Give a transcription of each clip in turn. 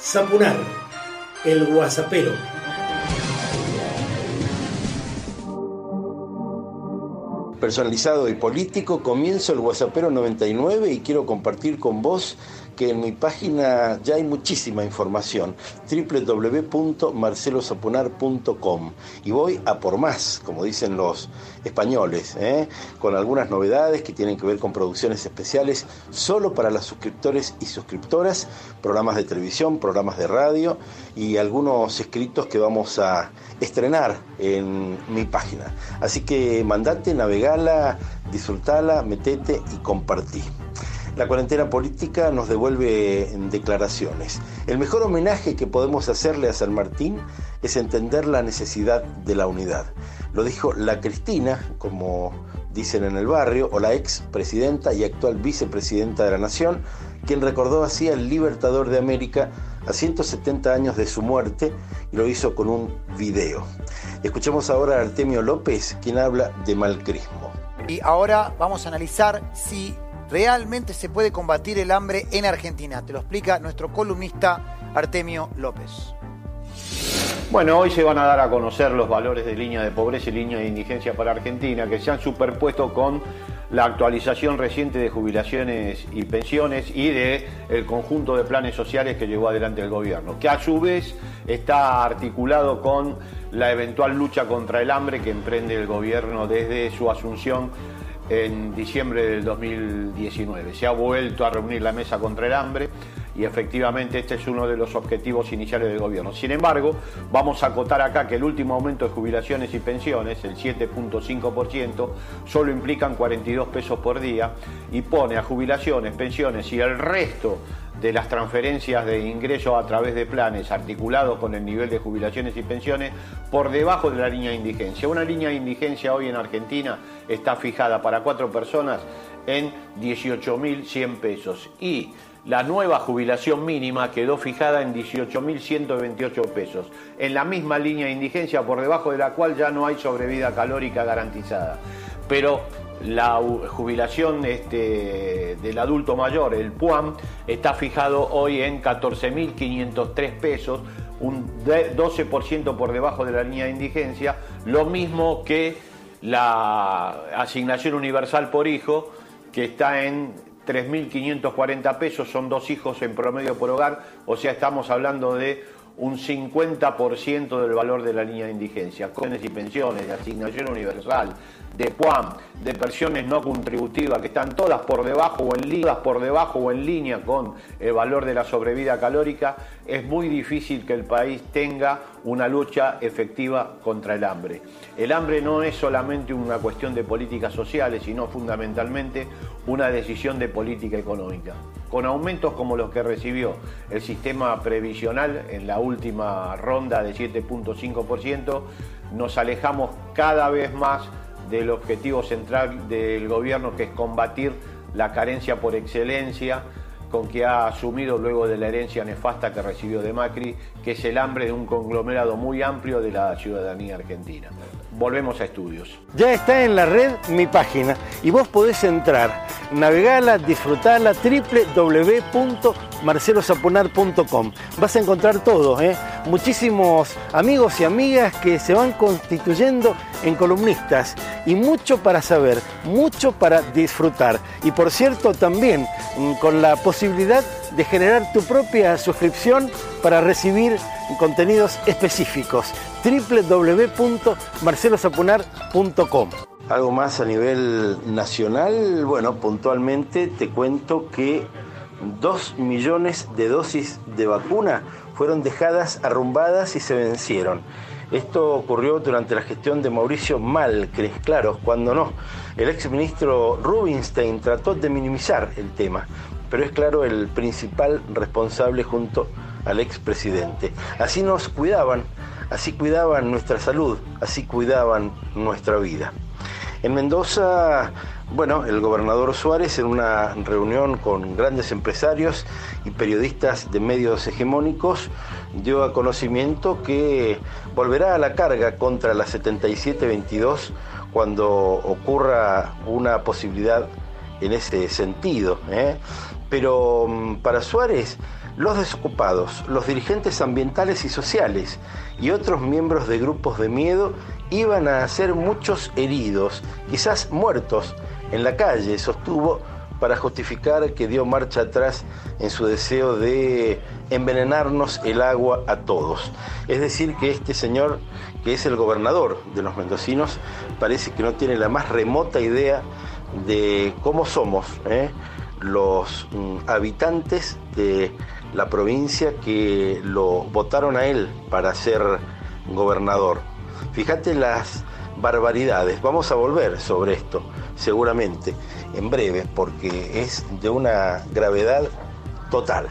Zapunar, el guasapero. Personalizado y político, comienzo el Guasapero 99 y quiero compartir con vos que en mi página ya hay muchísima información, www.marcelosapunar.com. Y voy a por más, como dicen los españoles, ¿eh? con algunas novedades que tienen que ver con producciones especiales solo para los suscriptores y suscriptoras, programas de televisión, programas de radio y algunos escritos que vamos a estrenar en mi página. Así que mandate, navegala, disfrutala, metete y compartí. La cuarentena política nos devuelve declaraciones. El mejor homenaje que podemos hacerle a San Martín es entender la necesidad de la unidad. Lo dijo la Cristina, como dicen en el barrio, o la ex presidenta y actual vicepresidenta de la Nación, quien recordó así al libertador de América a 170 años de su muerte y lo hizo con un video. Escuchemos ahora a Artemio López, quien habla de malcrismo. Y ahora vamos a analizar si realmente se puede combatir el hambre en Argentina. Te lo explica nuestro columnista Artemio López. Bueno, hoy se van a dar a conocer los valores de línea de pobreza y línea de indigencia para Argentina que se han superpuesto con la actualización reciente de jubilaciones y pensiones y de el conjunto de planes sociales que llevó adelante el gobierno, que a su vez está articulado con la eventual lucha contra el hambre que emprende el gobierno desde su asunción en diciembre del 2019. Se ha vuelto a reunir la mesa contra el hambre y efectivamente este es uno de los objetivos iniciales del gobierno. Sin embargo, vamos a acotar acá que el último aumento de jubilaciones y pensiones, el 7.5%, solo implican 42 pesos por día y pone a jubilaciones, pensiones y el resto de las transferencias de ingresos a través de planes articulados con el nivel de jubilaciones y pensiones por debajo de la línea de indigencia. Una línea de indigencia hoy en Argentina está fijada para cuatro personas en 18.100 pesos y la nueva jubilación mínima quedó fijada en 18.128 pesos, en la misma línea de indigencia por debajo de la cual ya no hay sobrevida calórica garantizada. Pero la jubilación este, del adulto mayor, el PUAM, está fijado hoy en 14.503 pesos, un 12% por debajo de la línea de indigencia, lo mismo que la asignación universal por hijo, que está en 3.540 pesos, son dos hijos en promedio por hogar, o sea, estamos hablando de un 50% del valor de la línea de indigencia, cones y pensiones, de asignación universal, de PUAM, de pensiones no contributivas, que están todas por debajo o en línea, por debajo o en línea con el valor de la sobrevida calórica, es muy difícil que el país tenga una lucha efectiva contra el hambre. El hambre no es solamente una cuestión de políticas sociales, sino fundamentalmente una decisión de política económica. Con aumentos como los que recibió el sistema previsional en la última ronda de 7.5%, nos alejamos cada vez más del objetivo central del gobierno, que es combatir la carencia por excelencia con que ha asumido luego de la herencia nefasta que recibió de Macri, que es el hambre de un conglomerado muy amplio de la ciudadanía argentina. Volvemos a estudios. Ya está en la red mi página y vos podés entrar, navegala, disfrutala, www.marcelosaponar.com. Vas a encontrar todo, ¿eh? muchísimos amigos y amigas que se van constituyendo en columnistas y mucho para saber, mucho para disfrutar. Y por cierto, también mm, con la posibilidad de generar tu propia suscripción para recibir contenidos específicos. www.marcelosapunar.com Algo más a nivel nacional, bueno, puntualmente te cuento que dos millones de dosis de vacuna fueron dejadas arrumbadas y se vencieron. Esto ocurrió durante la gestión de Mauricio Malcre, claro, cuando no. El exministro Rubinstein trató de minimizar el tema, pero es claro el principal responsable junto al expresidente. Así nos cuidaban, así cuidaban nuestra salud, así cuidaban nuestra vida. En Mendoza, bueno, el gobernador Suárez en una reunión con grandes empresarios y periodistas de medios hegemónicos dio a conocimiento que volverá a la carga contra la 7722 cuando ocurra una posibilidad en ese sentido. ¿eh? Pero mm, para Suárez los desocupados, los dirigentes ambientales y sociales y otros miembros de grupos de miedo iban a ser muchos heridos, quizás muertos, en la calle, sostuvo para justificar que dio marcha atrás en su deseo de envenenarnos el agua a todos. Es decir, que este señor, que es el gobernador de los mendocinos, parece que no tiene la más remota idea de cómo somos ¿eh? Los mm, habitantes de la provincia que lo votaron a él para ser gobernador. Fíjate las barbaridades. Vamos a volver sobre esto, seguramente, en breve, porque es de una gravedad total.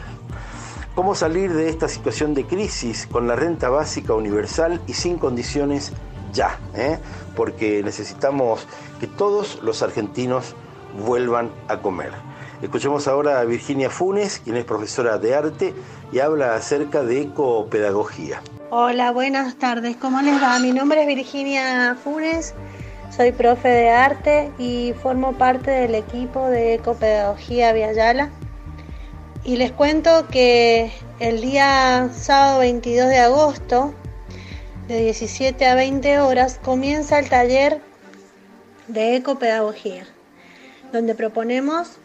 ¿Cómo salir de esta situación de crisis con la renta básica universal y sin condiciones ya? Eh? Porque necesitamos que todos los argentinos vuelvan a comer. Escuchemos ahora a Virginia Funes, quien es profesora de arte y habla acerca de ecopedagogía. Hola, buenas tardes. ¿Cómo les va? Mi nombre es Virginia Funes, soy profe de arte y formo parte del equipo de Ecopedagogía Viayala. Y les cuento que el día sábado 22 de agosto, de 17 a 20 horas, comienza el taller de Ecopedagogía, donde proponemos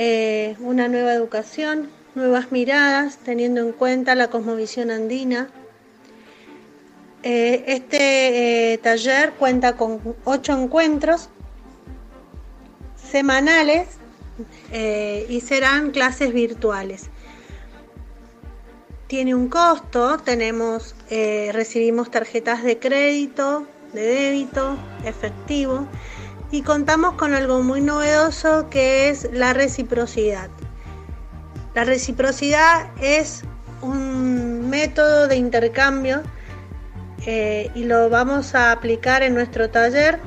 eh, una nueva educación, nuevas miradas, teniendo en cuenta la cosmovisión andina eh, este eh, taller cuenta con ocho encuentros semanales y serán clases virtuales. Tiene un costo, tenemos, recibimos tarjetas de crédito, de débito, efectivo y contamos con algo muy novedoso que es la reciprocidad. La reciprocidad es un método de intercambio eh, y lo vamos a aplicar en nuestro taller.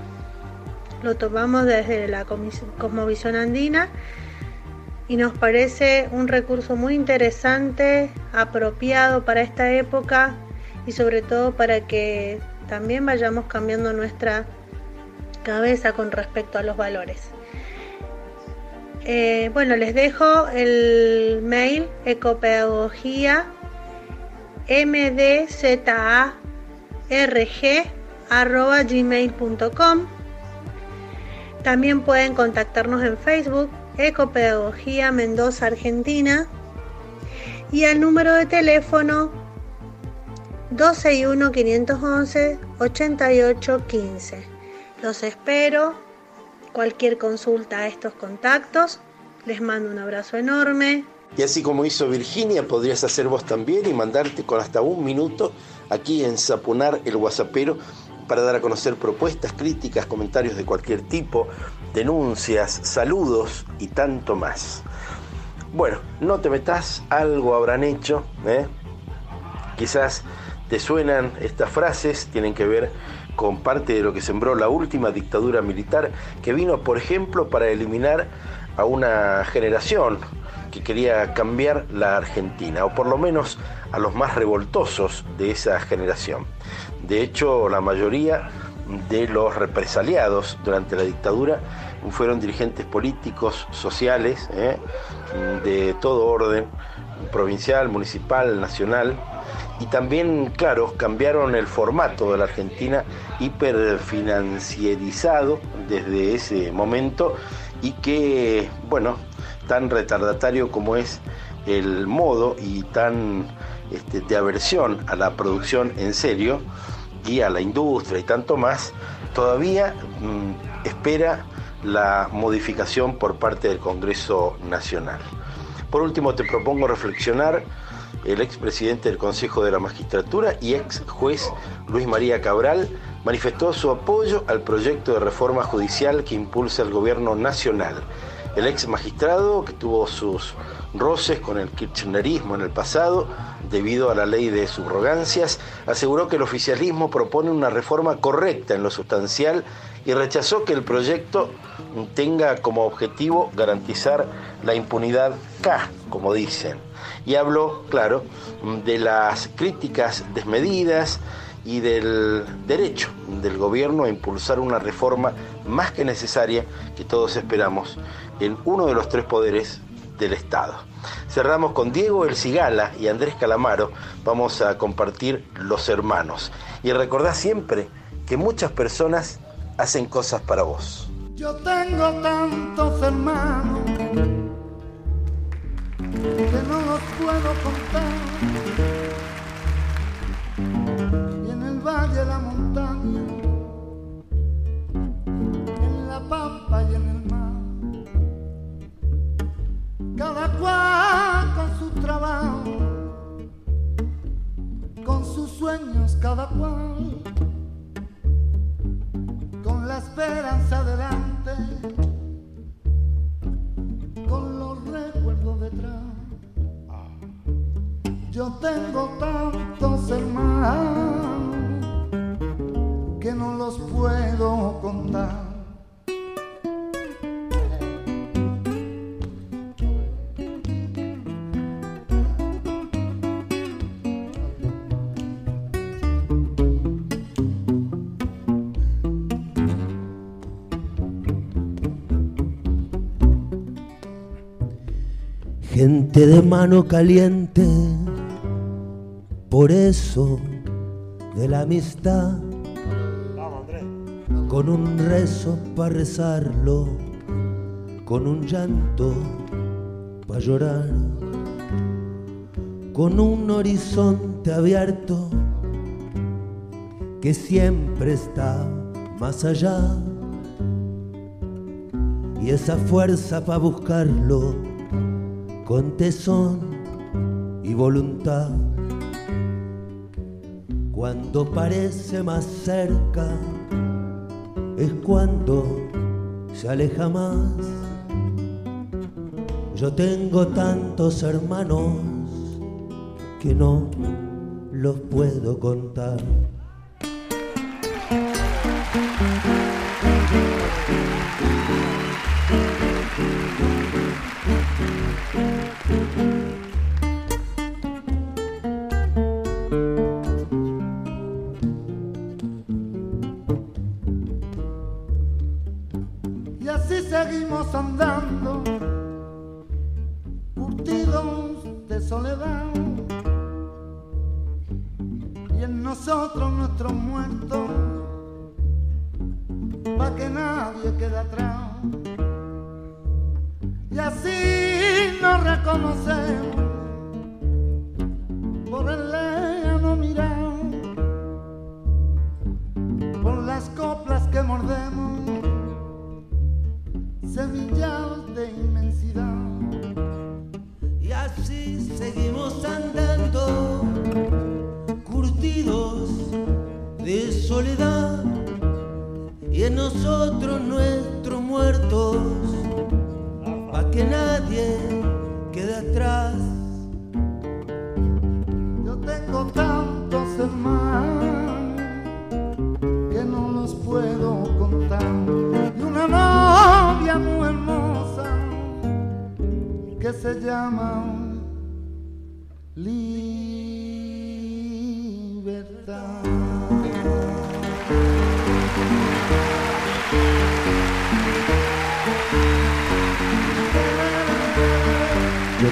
Lo tomamos desde la Cosmovisión Andina y nos parece un recurso muy interesante, apropiado para esta época y sobre todo para que también vayamos cambiando nuestra cabeza con respecto a los valores. Eh, bueno, les dejo el mail ecopedagogía mdza rg.gmail.com. También pueden contactarnos en Facebook, Ecopedagogía Mendoza, Argentina, y al número de teléfono 261-511-8815. Los espero. Cualquier consulta a estos contactos. Les mando un abrazo enorme. Y así como hizo Virginia, podrías hacer vos también y mandarte con hasta un minuto aquí en Sapunar el Guasapero para dar a conocer propuestas, críticas, comentarios de cualquier tipo, denuncias, saludos y tanto más. Bueno, no te metas, algo habrán hecho, ¿eh? quizás te suenan estas frases, tienen que ver con parte de lo que sembró la última dictadura militar que vino, por ejemplo, para eliminar a una generación que quería cambiar la Argentina, o por lo menos a los más revoltosos de esa generación. De hecho, la mayoría de los represaliados durante la dictadura fueron dirigentes políticos, sociales, ¿eh? de todo orden, provincial, municipal, nacional, y también, claro, cambiaron el formato de la Argentina hiperfinancierizado desde ese momento y que, bueno, tan retardatario como es el modo y tan este, de aversión a la producción en serio y a la industria y tanto más, todavía mm, espera la modificación por parte del Congreso Nacional. Por último, te propongo reflexionar el expresidente del Consejo de la Magistratura y ex juez Luis María Cabral manifestó su apoyo al proyecto de reforma judicial que impulsa el gobierno nacional. El ex magistrado, que tuvo sus roces con el kirchnerismo en el pasado, debido a la ley de subrogancias, aseguró que el oficialismo propone una reforma correcta en lo sustancial y rechazó que el proyecto tenga como objetivo garantizar la impunidad K, como dicen. Y habló, claro, de las críticas desmedidas y del derecho del gobierno a impulsar una reforma más que necesaria que todos esperamos en uno de los tres poderes del Estado. Cerramos con Diego El Cigala y Andrés Calamaro. Vamos a compartir Los Hermanos. Y recordá siempre que muchas personas hacen cosas para vos. Yo tengo tantos hermanos contar. Y en el valle de la montaña, en la pampa y en el mar, cada cual con su trabajo, con sus sueños cada cual, Gente de mano caliente, por eso de la amistad, con un rezo para rezarlo, con un llanto para llorar, con un horizonte abierto que siempre está más allá, y esa fuerza para buscarlo con tesón y voluntad. Cuando parece más cerca es cuando se aleja más. Yo tengo tantos hermanos que no los puedo contar. Y así nos reconocemos. Por el lejano mirar, por las coplas que mordemos. Semillas de inmensidad. Y así seguimos andando, curtidos de soledad, y en nosotros nuestros que nadie quede atrás. Yo tengo tantos hermanos que no los puedo contar. Y una novia muy hermosa que se llama Libertad.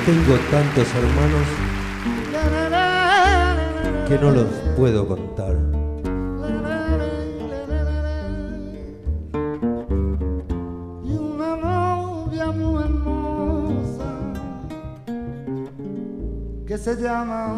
Tengo tantos hermanos que no los puedo contar. Y una novia muy hermosa que se llama